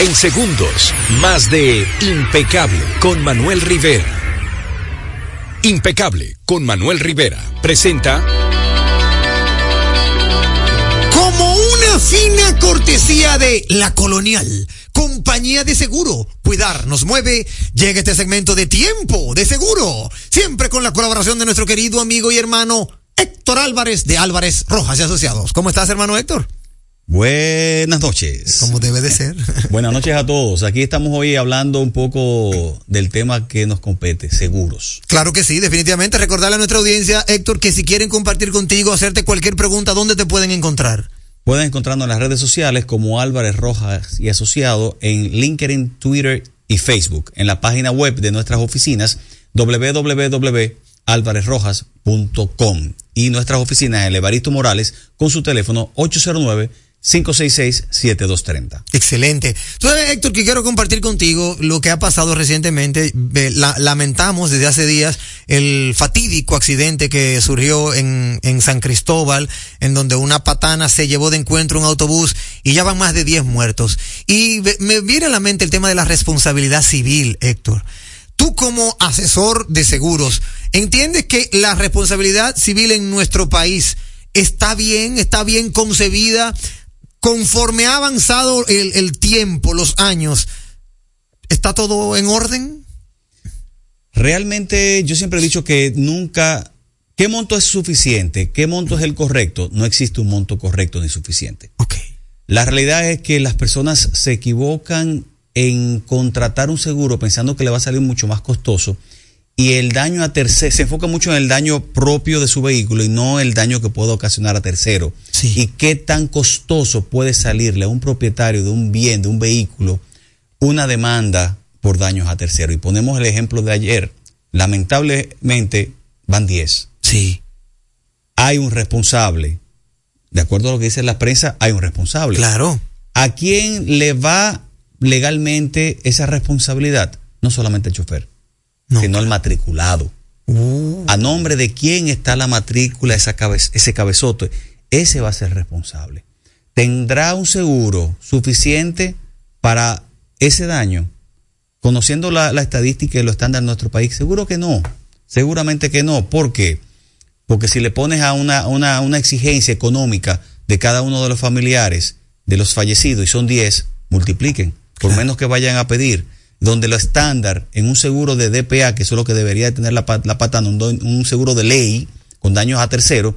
En segundos, más de Impecable con Manuel Rivera. Impecable con Manuel Rivera presenta
Como una fina cortesía de La Colonial, compañía de seguro. Cuidar nos mueve. Llega este segmento de tiempo de seguro. Siempre con la colaboración de nuestro querido amigo y hermano Héctor Álvarez de Álvarez Rojas y Asociados. ¿Cómo estás, hermano Héctor?
Buenas noches.
Como debe de ser.
Buenas noches a todos. Aquí estamos hoy hablando un poco del tema que nos compete, seguros.
Claro que sí, definitivamente. Recordarle a nuestra audiencia, Héctor, que si quieren compartir contigo, hacerte cualquier pregunta, ¿dónde te pueden encontrar?
Pueden encontrarnos en las redes sociales como Álvarez Rojas y Asociado en LinkedIn, Twitter y Facebook. En la página web de nuestras oficinas www.alvarezrojas.com y nuestras oficinas en Evaristo Morales con su teléfono 809 566-7230.
Excelente. Sabes, Héctor, que quiero compartir contigo lo que ha pasado recientemente. La, lamentamos desde hace días el fatídico accidente que surgió en, en San Cristóbal, en donde una patana se llevó de encuentro un autobús y ya van más de 10 muertos. Y me viene a la mente el tema de la responsabilidad civil, Héctor. Tú como asesor de seguros, ¿entiendes que la responsabilidad civil en nuestro país está bien, está bien concebida? Conforme ha avanzado el, el, tiempo, los años, ¿está todo en orden?
Realmente yo siempre he dicho que nunca, ¿qué monto es suficiente? ¿Qué monto es el correcto? No existe un monto correcto ni suficiente.
Ok.
La realidad es que las personas se equivocan en contratar un seguro pensando que le va a salir mucho más costoso y el daño a tercero, se enfoca mucho en el daño propio de su vehículo y no el daño que puede ocasionar a tercero.
Sí.
Y qué tan costoso puede salirle a un propietario de un bien, de un vehículo, una demanda por daños a tercero. Y ponemos el ejemplo de ayer. Lamentablemente van 10.
Sí.
Hay un responsable. De acuerdo a lo que dice la prensa, hay un responsable.
Claro.
¿A quién le va legalmente esa responsabilidad? No solamente el chofer no. sino al matriculado.
Uh.
A nombre de quién está la matrícula, esa cabe ese cabezote, ese va a ser responsable. ¿Tendrá un seguro suficiente para ese daño? Conociendo la, la estadística y los estándares de nuestro país, seguro que no. Seguramente que no. ¿Por qué? Porque si le pones a una, una, una exigencia económica de cada uno de los familiares de los fallecidos y son 10, multipliquen, por claro. menos que vayan a pedir donde lo estándar en un seguro de DPA, que eso es lo que debería tener la, la patana, un, un, seguro de ley con daños a terceros,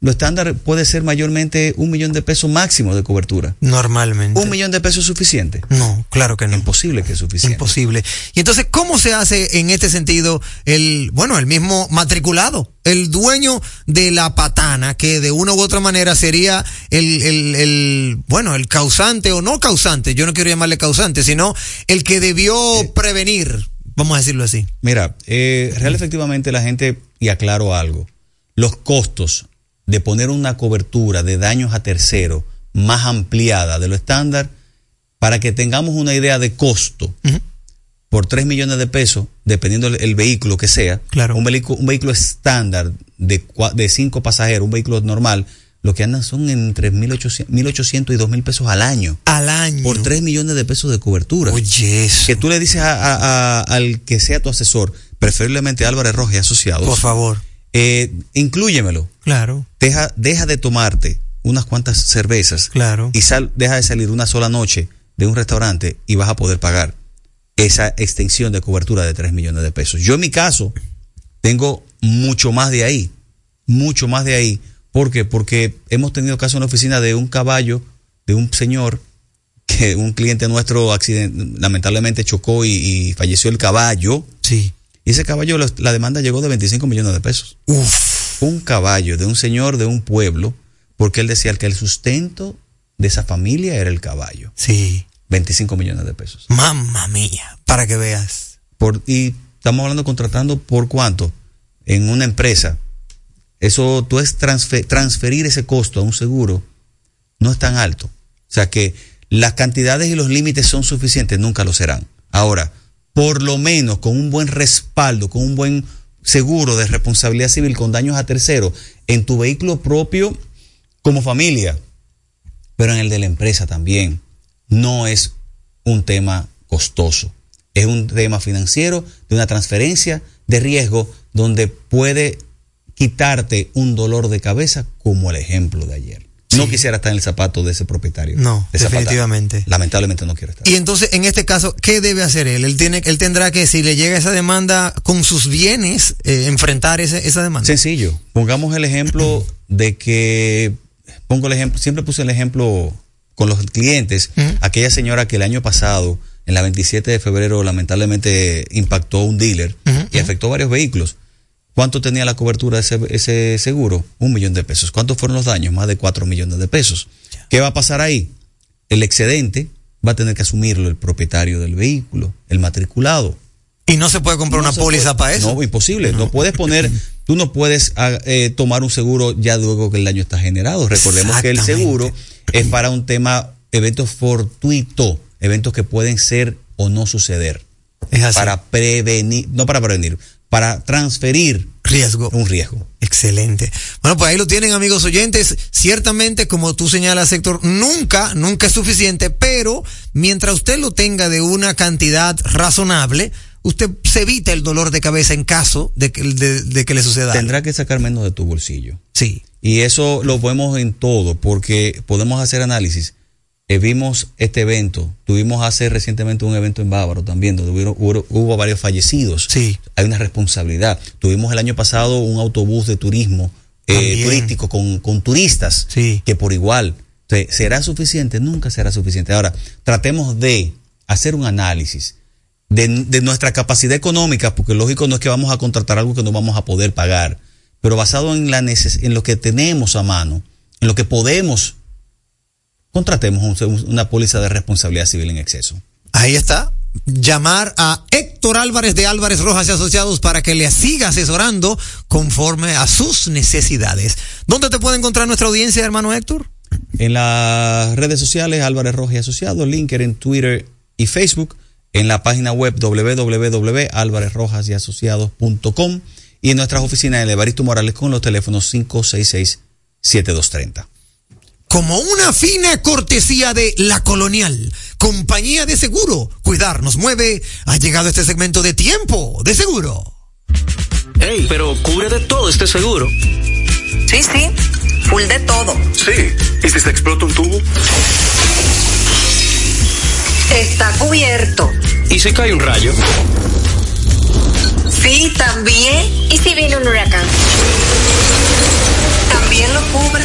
lo estándar puede ser mayormente un millón de pesos máximo de cobertura.
Normalmente.
¿Un millón de pesos es suficiente?
No, claro que no.
Imposible que es suficiente.
Imposible. Y entonces, ¿cómo se hace en este sentido el, bueno, el mismo matriculado? El dueño de la patana, que de una u otra manera sería el, el, el bueno, el causante o no causante, yo no quiero llamarle causante, sino el que debió eh, prevenir, vamos a decirlo así.
Mira, eh, real efectivamente la gente, y aclaro algo, los costos de poner una cobertura de daños a tercero más ampliada de lo estándar, para que tengamos una idea de costo, uh -huh. por 3 millones de pesos, dependiendo el, el vehículo que sea,
claro.
un, vehículo, un vehículo estándar de, de cinco pasajeros, un vehículo normal, lo que andan son entre 1.800 y 2.000 pesos al año.
Al año.
Por 3 millones de pesos de cobertura.
Oye, eso.
Que tú le dices a, a, a, al que sea tu asesor, preferiblemente Álvarez Rojas y Asociados.
Por favor
eh, inclúyemelo.
Claro.
Deja, deja de tomarte unas cuantas cervezas
Claro.
y sal, deja de salir una sola noche de un restaurante y vas a poder pagar esa extensión de cobertura de 3 millones de pesos. Yo en mi caso tengo mucho más de ahí, mucho más de ahí. ¿Por qué? Porque hemos tenido caso en la oficina de un caballo, de un señor que un cliente nuestro accident- lamentablemente chocó y, y falleció el caballo.
Sí.
Y ese caballo, la, demanda llegó de 25 millones de pesos. Un caballo de un señor de un pueblo, porque él decía que el sustento de esa familia era el caballo.
Sí.
25 millones de pesos.
Mamma mía, para que veas.
Por, y estamos hablando contratando por cuánto en una empresa. Eso tú es transfer- transferir ese costo a un seguro no es tan alto. O sea que las cantidades y los límites son suficientes, nunca lo serán. Ahora, por lo menos con un buen respaldo, con un buen seguro de responsabilidad civil con daños a terceros en tu vehículo propio como familia, pero en el de la empresa también, no es un tema costoso. Es un tema financiero de una transferencia de riesgo donde puede quitarte un dolor de cabeza como el ejemplo de ayer. No quisiera estar en el zapato de ese propietario.
No,
de Zapata.
definitivamente.
Lamentablemente no quiero estar.
Y entonces, en este caso, ¿qué debe hacer él? Él, tiene, él tendrá que, si le llega esa demanda con sus bienes, eh, enfrentar ese- esa demanda.
Sencillo. Pongamos el ejemplo de que, pongo el ejemplo, siempre puse el ejemplo con los clientes, aquella señora que el año pasado, en la 27 de febrero, lamentablemente impactó un dealer y afectó varios vehículos. ¿Cuánto tenía la cobertura de ese, ese seguro? Un millón de pesos. ¿Cuántos fueron los daños? Más de cuatro millones de pesos. ¿Qué va a pasar ahí? El excedente va a tener que asumirlo el propietario del vehículo, el matriculado.
Y no se puede comprar
No
una póliza
puede.
para eso.
No, imposible. No, puedes poner, tú no puedes ah, eh, tomar un seguro ya luego que el daño está generado. Recordemos que el seguro es para un tema, eventos fortuitos, eventos que pueden ser o no suceder.
Es así.
Para prevenir, no para prevenir, para transferir
riesgo.
Un riesgo.
Excelente. Bueno, pues ahí lo tienen, amigos oyentes. Ciertamente, como tú señalas, Héctor, nunca, nunca es suficiente, pero mientras usted lo tenga de una cantidad razonable, usted se evita el dolor de cabeza en caso de que, de, de que le suceda.
Tendrá que sacar menos de tu bolsillo.
Sí.
Y eso lo vemos en todo, porque podemos hacer análisis. Eh, vimos este evento, tuvimos hace recientemente un evento en Bávaro también, donde hubo, hubo- hubo varios fallecidos.
Sí.
Hay una responsabilidad. Tuvimos el año pasado un autobús de turismo eh, turístico con, con turistas,
Sí.
que por igual. Entonces, ¿Será suficiente? Nunca será suficiente. Ahora, tratemos de hacer un análisis de, de nuestra capacidad económica, porque lógico no es que vamos a contratar algo que no vamos a poder pagar, pero basado en, la neces- en lo que tenemos a mano, en lo que podemos, contratemos un- una póliza de responsabilidad civil en exceso.
Ahí está. Llamar a Héctor Álvarez de Álvarez Rojas y Asociados para que le siga asesorando conforme a sus necesidades. ¿Dónde te puede encontrar nuestra audiencia, hermano Héctor?
En las redes sociales, Álvarez Rojas y Asociados, LinkedIn, Twitter y Facebook. En la página web www.alvarezrojasyasociados.com y en nuestras oficinas en Evaristo Morales con los teléfonos 566-7230.
Como una fina cortesía de La Colonial, compañía de seguro. Cuidar nos mueve. Ha llegado este segmento de tiempo de seguro.
Ey, pero cubre de todo este seguro.
Sí, sí, full de todo.
Sí. ¿Y si se explota un tubo?
Está cubierto.
¿Y si cae un rayo?
Sí, también.
¿Y si viene un huracán?
También lo cubre.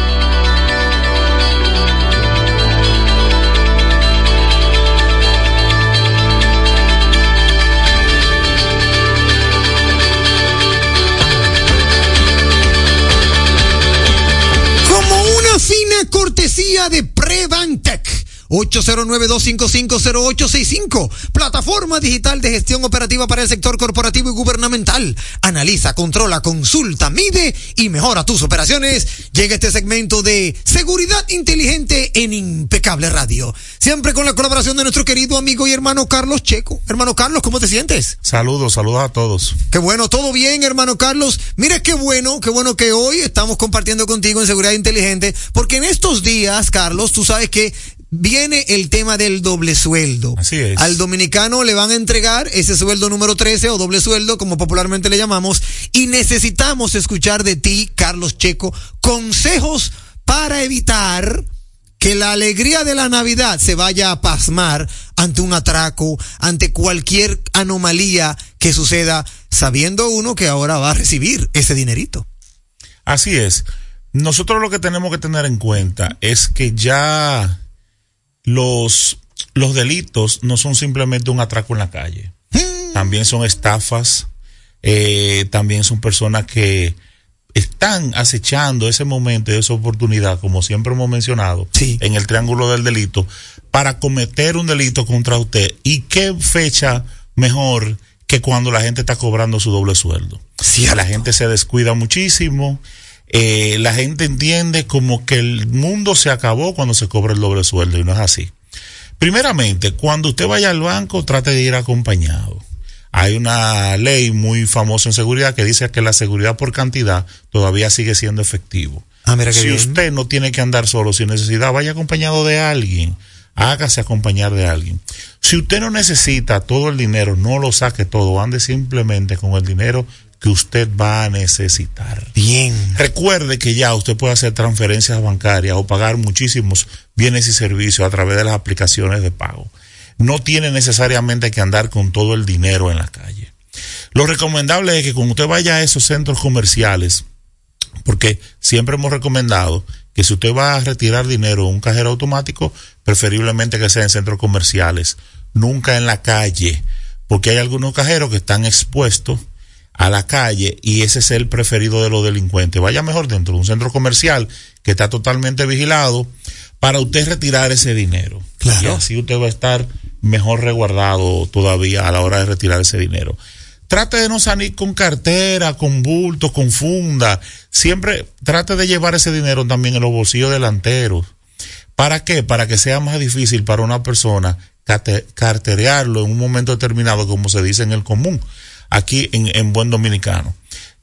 809-255-0865. Plataforma digital de gestión operativa para el sector corporativo y gubernamental. Analiza, controla, consulta, mide y mejora tus operaciones. Llega este segmento de seguridad inteligente en Impecable Radio. Siempre con la colaboración de nuestro querido amigo y hermano Carlos Checo. Hermano Carlos, ¿cómo te sientes?
Saludos, saludos a todos.
Qué bueno, todo bien, hermano Carlos. Mira qué bueno, qué bueno que hoy estamos compartiendo contigo en seguridad inteligente, porque en estos días, Carlos, tú sabes que viene el tema del doble sueldo.
Así es.
Al dominicano le van a entregar ese sueldo número 13 o doble sueldo, como popularmente le llamamos, y necesitamos escuchar de ti, Carlos Checo, consejos para evitar que la alegría de la Navidad se vaya a pasmar ante un atraco, ante cualquier anomalía que suceda, sabiendo uno que ahora va a recibir ese dinerito.
Así es. Nosotros lo que tenemos que tener en cuenta es que ya los, los delitos no son simplemente un atraco en la calle. También son estafas, eh, también son personas que están acechando ese momento y esa oportunidad, como siempre hemos mencionado, en el triángulo del delito, para cometer un delito contra usted. ¿Y qué fecha mejor que cuando la gente está cobrando su doble sueldo? La gente se descuida muchísimo. Eh, la gente entiende como que el mundo se acabó cuando se cobra el doble sueldo y no es así. Primeramente, cuando usted vaya al banco, trate de ir acompañado. Hay una ley muy famosa en seguridad que dice que la seguridad por cantidad todavía sigue siendo efectivo.
Ah, mira
si
bien.
usted no tiene que andar solo sin necesidad, vaya acompañado de alguien. Hágase acompañar de alguien. Si usted no necesita todo el dinero, no lo saque todo, ande simplemente con el dinero que usted va a necesitar.
Bien.
Recuerde que ya usted puede hacer transferencias bancarias o pagar muchísimos bienes y servicios a través de las aplicaciones de pago. No tiene necesariamente que andar con todo el dinero en la calle. Lo recomendable es que cuando usted vaya a esos centros comerciales, porque siempre hemos recomendado que si usted va a retirar dinero en un cajero automático, preferiblemente que sea en centros comerciales, nunca en la calle, porque hay algunos cajeros que están expuestos a la calle y ese es el preferido de los delincuentes. Vaya mejor dentro de un centro comercial que está totalmente vigilado para usted retirar ese dinero.
Claro.
Y así usted va a estar mejor resguardado todavía a la hora de retirar ese dinero. Trate de no salir con cartera, con bulto, con funda. Siempre trate de llevar ese dinero también en los bolsillos delanteros. ¿Para qué? Para que sea más difícil para una persona carterearlo en un momento determinado, como se dice en el común, aquí en, en buen dominicano.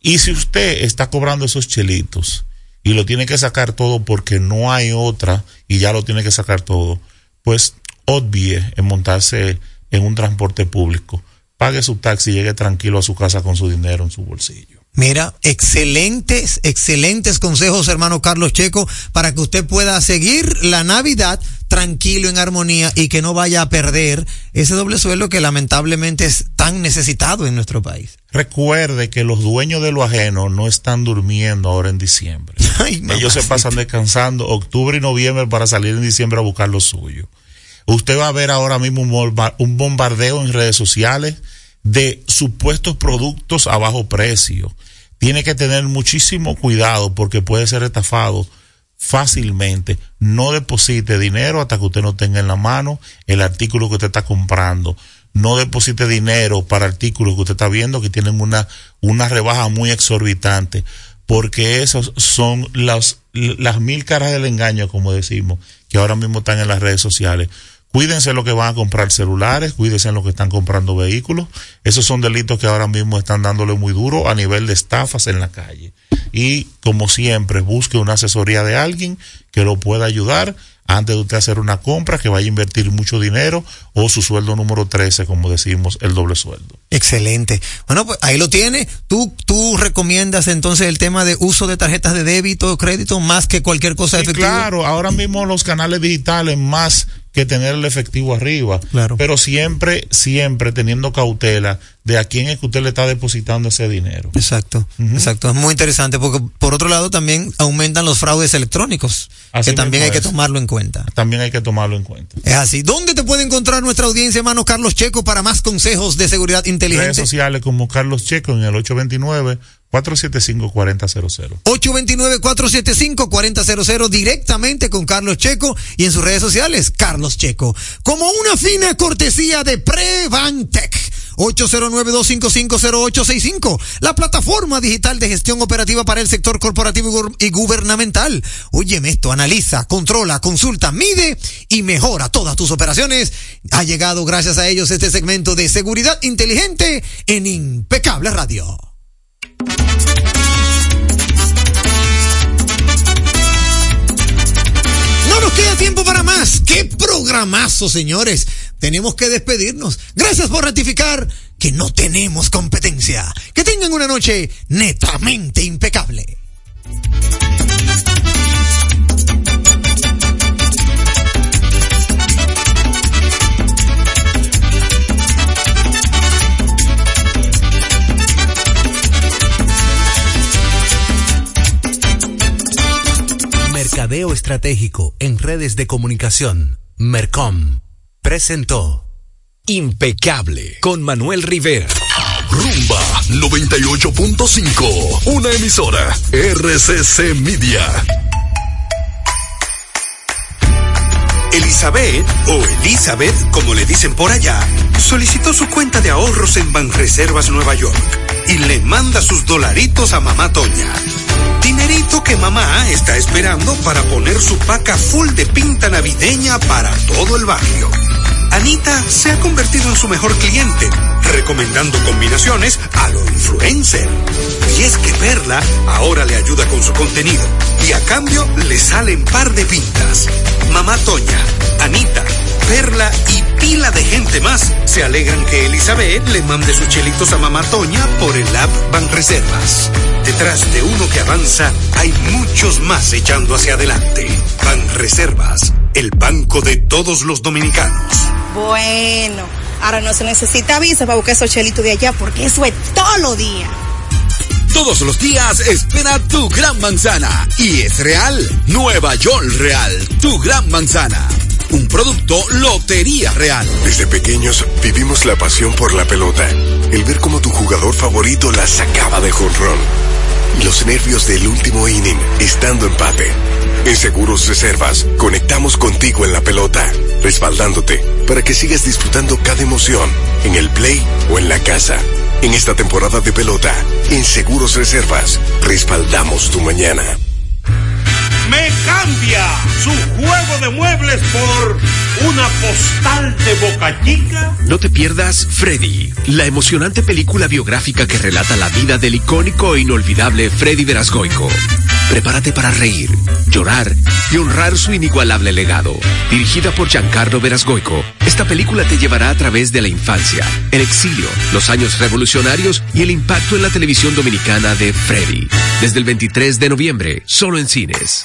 Y si usted está cobrando esos chelitos y lo tiene que sacar todo porque no hay otra y ya lo tiene que sacar todo, pues obvie en montarse en un transporte público. Pague su taxi y llegue tranquilo a su casa con su dinero en su bolsillo.
Mira, excelentes, excelentes consejos, hermano Carlos Checo, para que usted pueda seguir la Navidad tranquilo, en armonía y que no vaya a perder ese doble sueldo que lamentablemente es tan necesitado en nuestro país.
Recuerde que los dueños de lo ajeno no están durmiendo ahora en diciembre. Ellos se pasan descansando octubre y noviembre para salir en diciembre a buscar lo suyo. Usted va a ver ahora mismo un bombardeo en redes sociales de supuestos productos a bajo precio. Tiene que tener muchísimo cuidado porque puede ser estafado fácilmente. No deposite dinero hasta que usted no tenga en la mano el artículo que usted está comprando. No deposite dinero para artículos que usted está viendo que tienen una, una rebaja muy exorbitante, porque esos son las, las mil caras del engaño, como decimos, que ahora mismo están en las redes sociales. Cuídense lo que van a comprar celulares, cuídense en lo que están comprando vehículos. Esos son delitos que ahora mismo están dándole muy duro a nivel de estafas en la calle. Y como siempre, busque una asesoría de alguien que lo pueda ayudar antes de usted hacer una compra que vaya a invertir mucho dinero o su sueldo número 13, como decimos, el doble sueldo.
Excelente. Bueno, pues ahí lo tiene. Tú, tú recomiendas entonces el tema de uso de tarjetas de débito o crédito más que cualquier cosa
Sí,
efectiva.
claro, ahora mismo los canales digitales más que tener el efectivo arriba.
Claro.
Pero siempre, siempre teniendo cautela de a quién es que usted le está depositando ese dinero.
Exacto, exacto. Es muy interesante porque por otro lado también aumentan los fraudes electrónicos,
Así
que también hay que tomarlo en cuenta.
También hay que tomarlo en cuenta.
Es así. ¿Dónde te puede encontrar nuestra audiencia, hermano Carlos Checo, para más consejos de seguridad
Redes
inteligente?
sociales como Carlos Checo en el 829-475-4000.
829-475-4000 directamente con Carlos Checo y en sus redes sociales, Carlos Checo. Como una fina cortesía de Prevantec. 809-255-0865, la plataforma digital de gestión operativa para el sector corporativo y gubernamental. Óyeme esto, analiza, controla, consulta, mide y mejora todas tus operaciones. Ha llegado gracias a ellos este segmento de seguridad inteligente en Impecable Radio. No nos queda tiempo para más. ¡Qué programazo, señores! Tenemos que despedirnos. Gracias por ratificar que no tenemos competencia. Que tengan una noche netamente impecable.
Mercadeo Estratégico en redes de comunicación. Mercom. Presentó.
Impecable con Manuel Rivera. Rumba 98.5. Una emisora RCC Media.
Elizabeth, o Elizabeth, como le dicen por allá, solicitó su cuenta de ahorros en Banreservas Nueva York y le manda sus dolaritos a mamá Toña. Dinerito que mamá está esperando para poner su paca full de pinta navideña para todo el barrio. Anita se ha convertido en su mejor cliente, recomendando combinaciones a lo influencer. Y es que Perla ahora le ayuda con su contenido y a cambio le salen par de pintas. Mamá Toña, Anita, Perla y pila de gente más se alegran que Elizabeth le mande sus chelitos a Mamá Toña por el app Banreservas. Detrás de uno que avanza hay muchos más echando hacia adelante. Banreservas, el banco de todos los dominicanos.
Bueno, ahora no se necesita visa para buscar esos chelitos de allá porque eso es todo lo día.
Todos los días espera tu gran manzana. Y es real. Nueva York Real. Tu gran manzana. Un producto Lotería Real.
Desde pequeños vivimos la pasión por la pelota. El ver cómo tu jugador favorito la sacaba de jonrón. Los nervios del último inning, estando empate. En Seguros Reservas, conectamos contigo en la pelota, respaldándote para que sigas disfrutando cada emoción, en el play o en la casa. En esta temporada de pelota, en Seguros Reservas, respaldamos tu mañana.
Cambia su juego de muebles por una postal de Boca Chica.
No te pierdas Freddy, la emocionante película biográfica que relata la vida del icónico e inolvidable Freddy Verasgoico. Prepárate para reír, llorar y honrar su inigualable legado. Dirigida por Giancarlo Verasgoico, esta película te llevará a través de la infancia, el exilio, los años revolucionarios y el impacto en la televisión dominicana de Freddy. Desde el 23 de noviembre, solo en cines.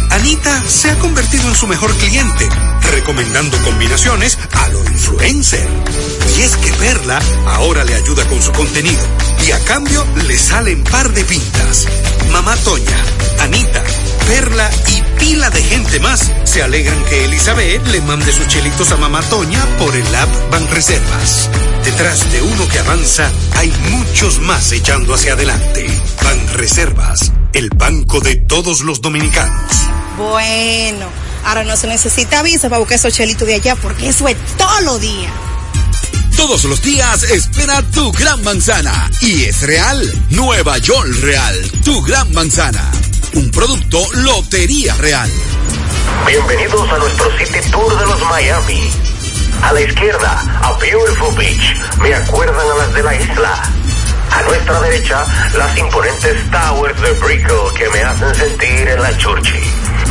Anita se ha convertido en su mejor cliente, recomendando combinaciones a lo influencer. Y es que Perla ahora le ayuda con su contenido y a cambio le salen par de pintas. Mamá Toña, Anita, Perla y pila de gente más se alegran que Elizabeth le mande sus chelitos a Mamá Toña por el app Banreservas. Detrás de uno que avanza hay muchos más echando hacia adelante. Banreservas, el banco de todos los dominicanos.
Bueno, ahora no se necesita visa para buscar esos chelitos de allá porque eso es todo lo día.
Todos los días espera tu gran manzana. Y es real. Nueva York Real. Tu gran manzana. Un producto Lotería Real.
Bienvenidos a nuestro City Tour de los Miami. A la izquierda, a Beautiful Beach. Me acuerdan a las de la isla. A nuestra derecha, las imponentes towers de Brickell que me hacen sentir en la Churchill.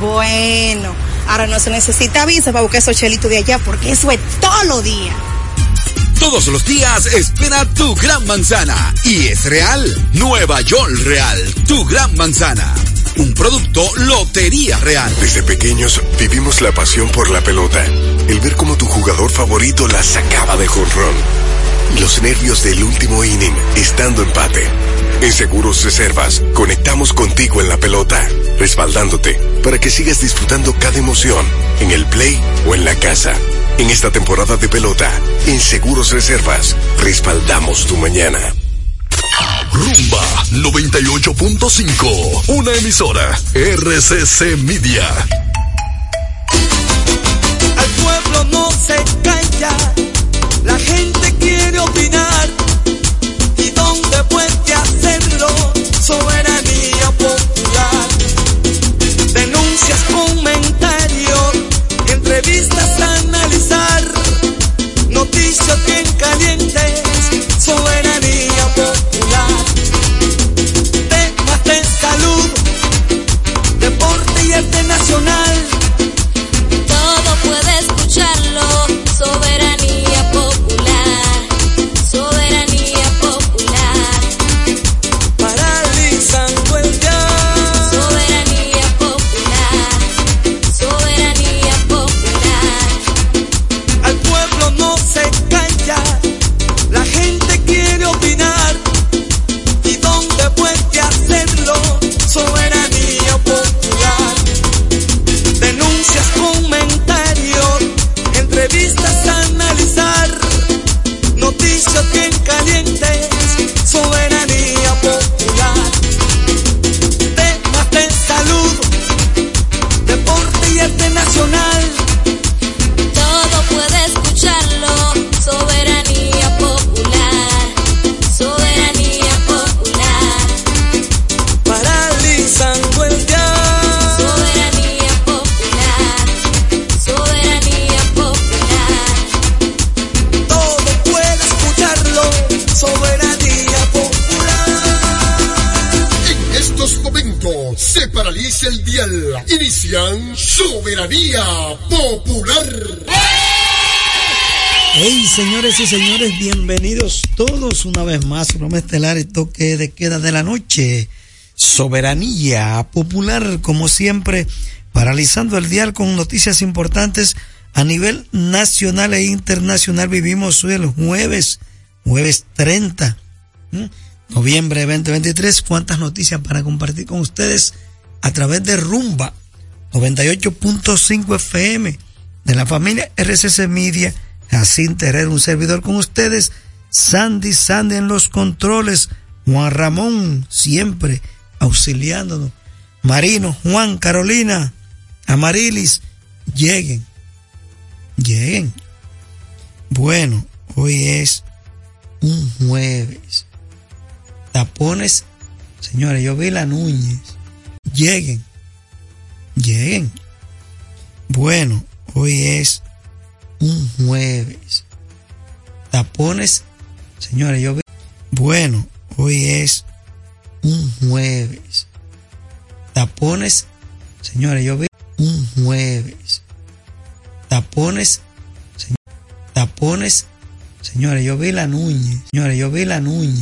Bueno, ahora no se necesita visa para buscar esos chelitos de allá porque eso es todo lo día.
Todos los días espera tu gran manzana. Y es real. Nueva York Real. Tu gran manzana. Un producto Lotería Real.
Desde pequeños vivimos la pasión por la pelota. El ver cómo tu jugador favorito la sacaba de jonrón. Los nervios del último inning, estando empate. En Seguros Reservas, conectamos contigo en la pelota, respaldándote para que sigas disfrutando cada emoción, en el play o en la casa. En esta temporada de pelota, en Seguros Reservas, respaldamos tu mañana.
Rumba 98.5, una emisora RCC Media.
Al pueblo no se calla, la gente opinar. ¿Y dónde puede hacerlo? Soberanía popular. Denuncias, comentarios, entrevistas a analizar. Noticias bien calientes,
lo
que señores y señores, bienvenidos todos una vez más. Programa estelar toque de queda de la noche. Soberanía popular, como siempre, paralizando el dial con noticias importantes a nivel nacional e internacional. Vivimos hoy el jueves, jueves 30, ¿m? noviembre de 2023. ¿Cuántas noticias para compartir con ustedes a través de Rumba 98.5 FM de la familia RCC Media? Jacinto Herrera, un servidor con ustedes. Sandy Sandy en los controles. Juan Ramón, siempre auxiliándonos. Marino, Juan, Carolina, Amarilis, lleguen. Lleguen. Bueno, hoy es un jueves. Tapones, señores, yo vi la Núñez. Lleguen. Lleguen. Bueno, hoy es un jueves. Tapones, señores, yo. Bueno, hoy es un jueves. Tapones, señores, yo vi un jueves. Tapones, señores, tapones, señores, yo vi la Núñez. Señores, yo vi la Núñez.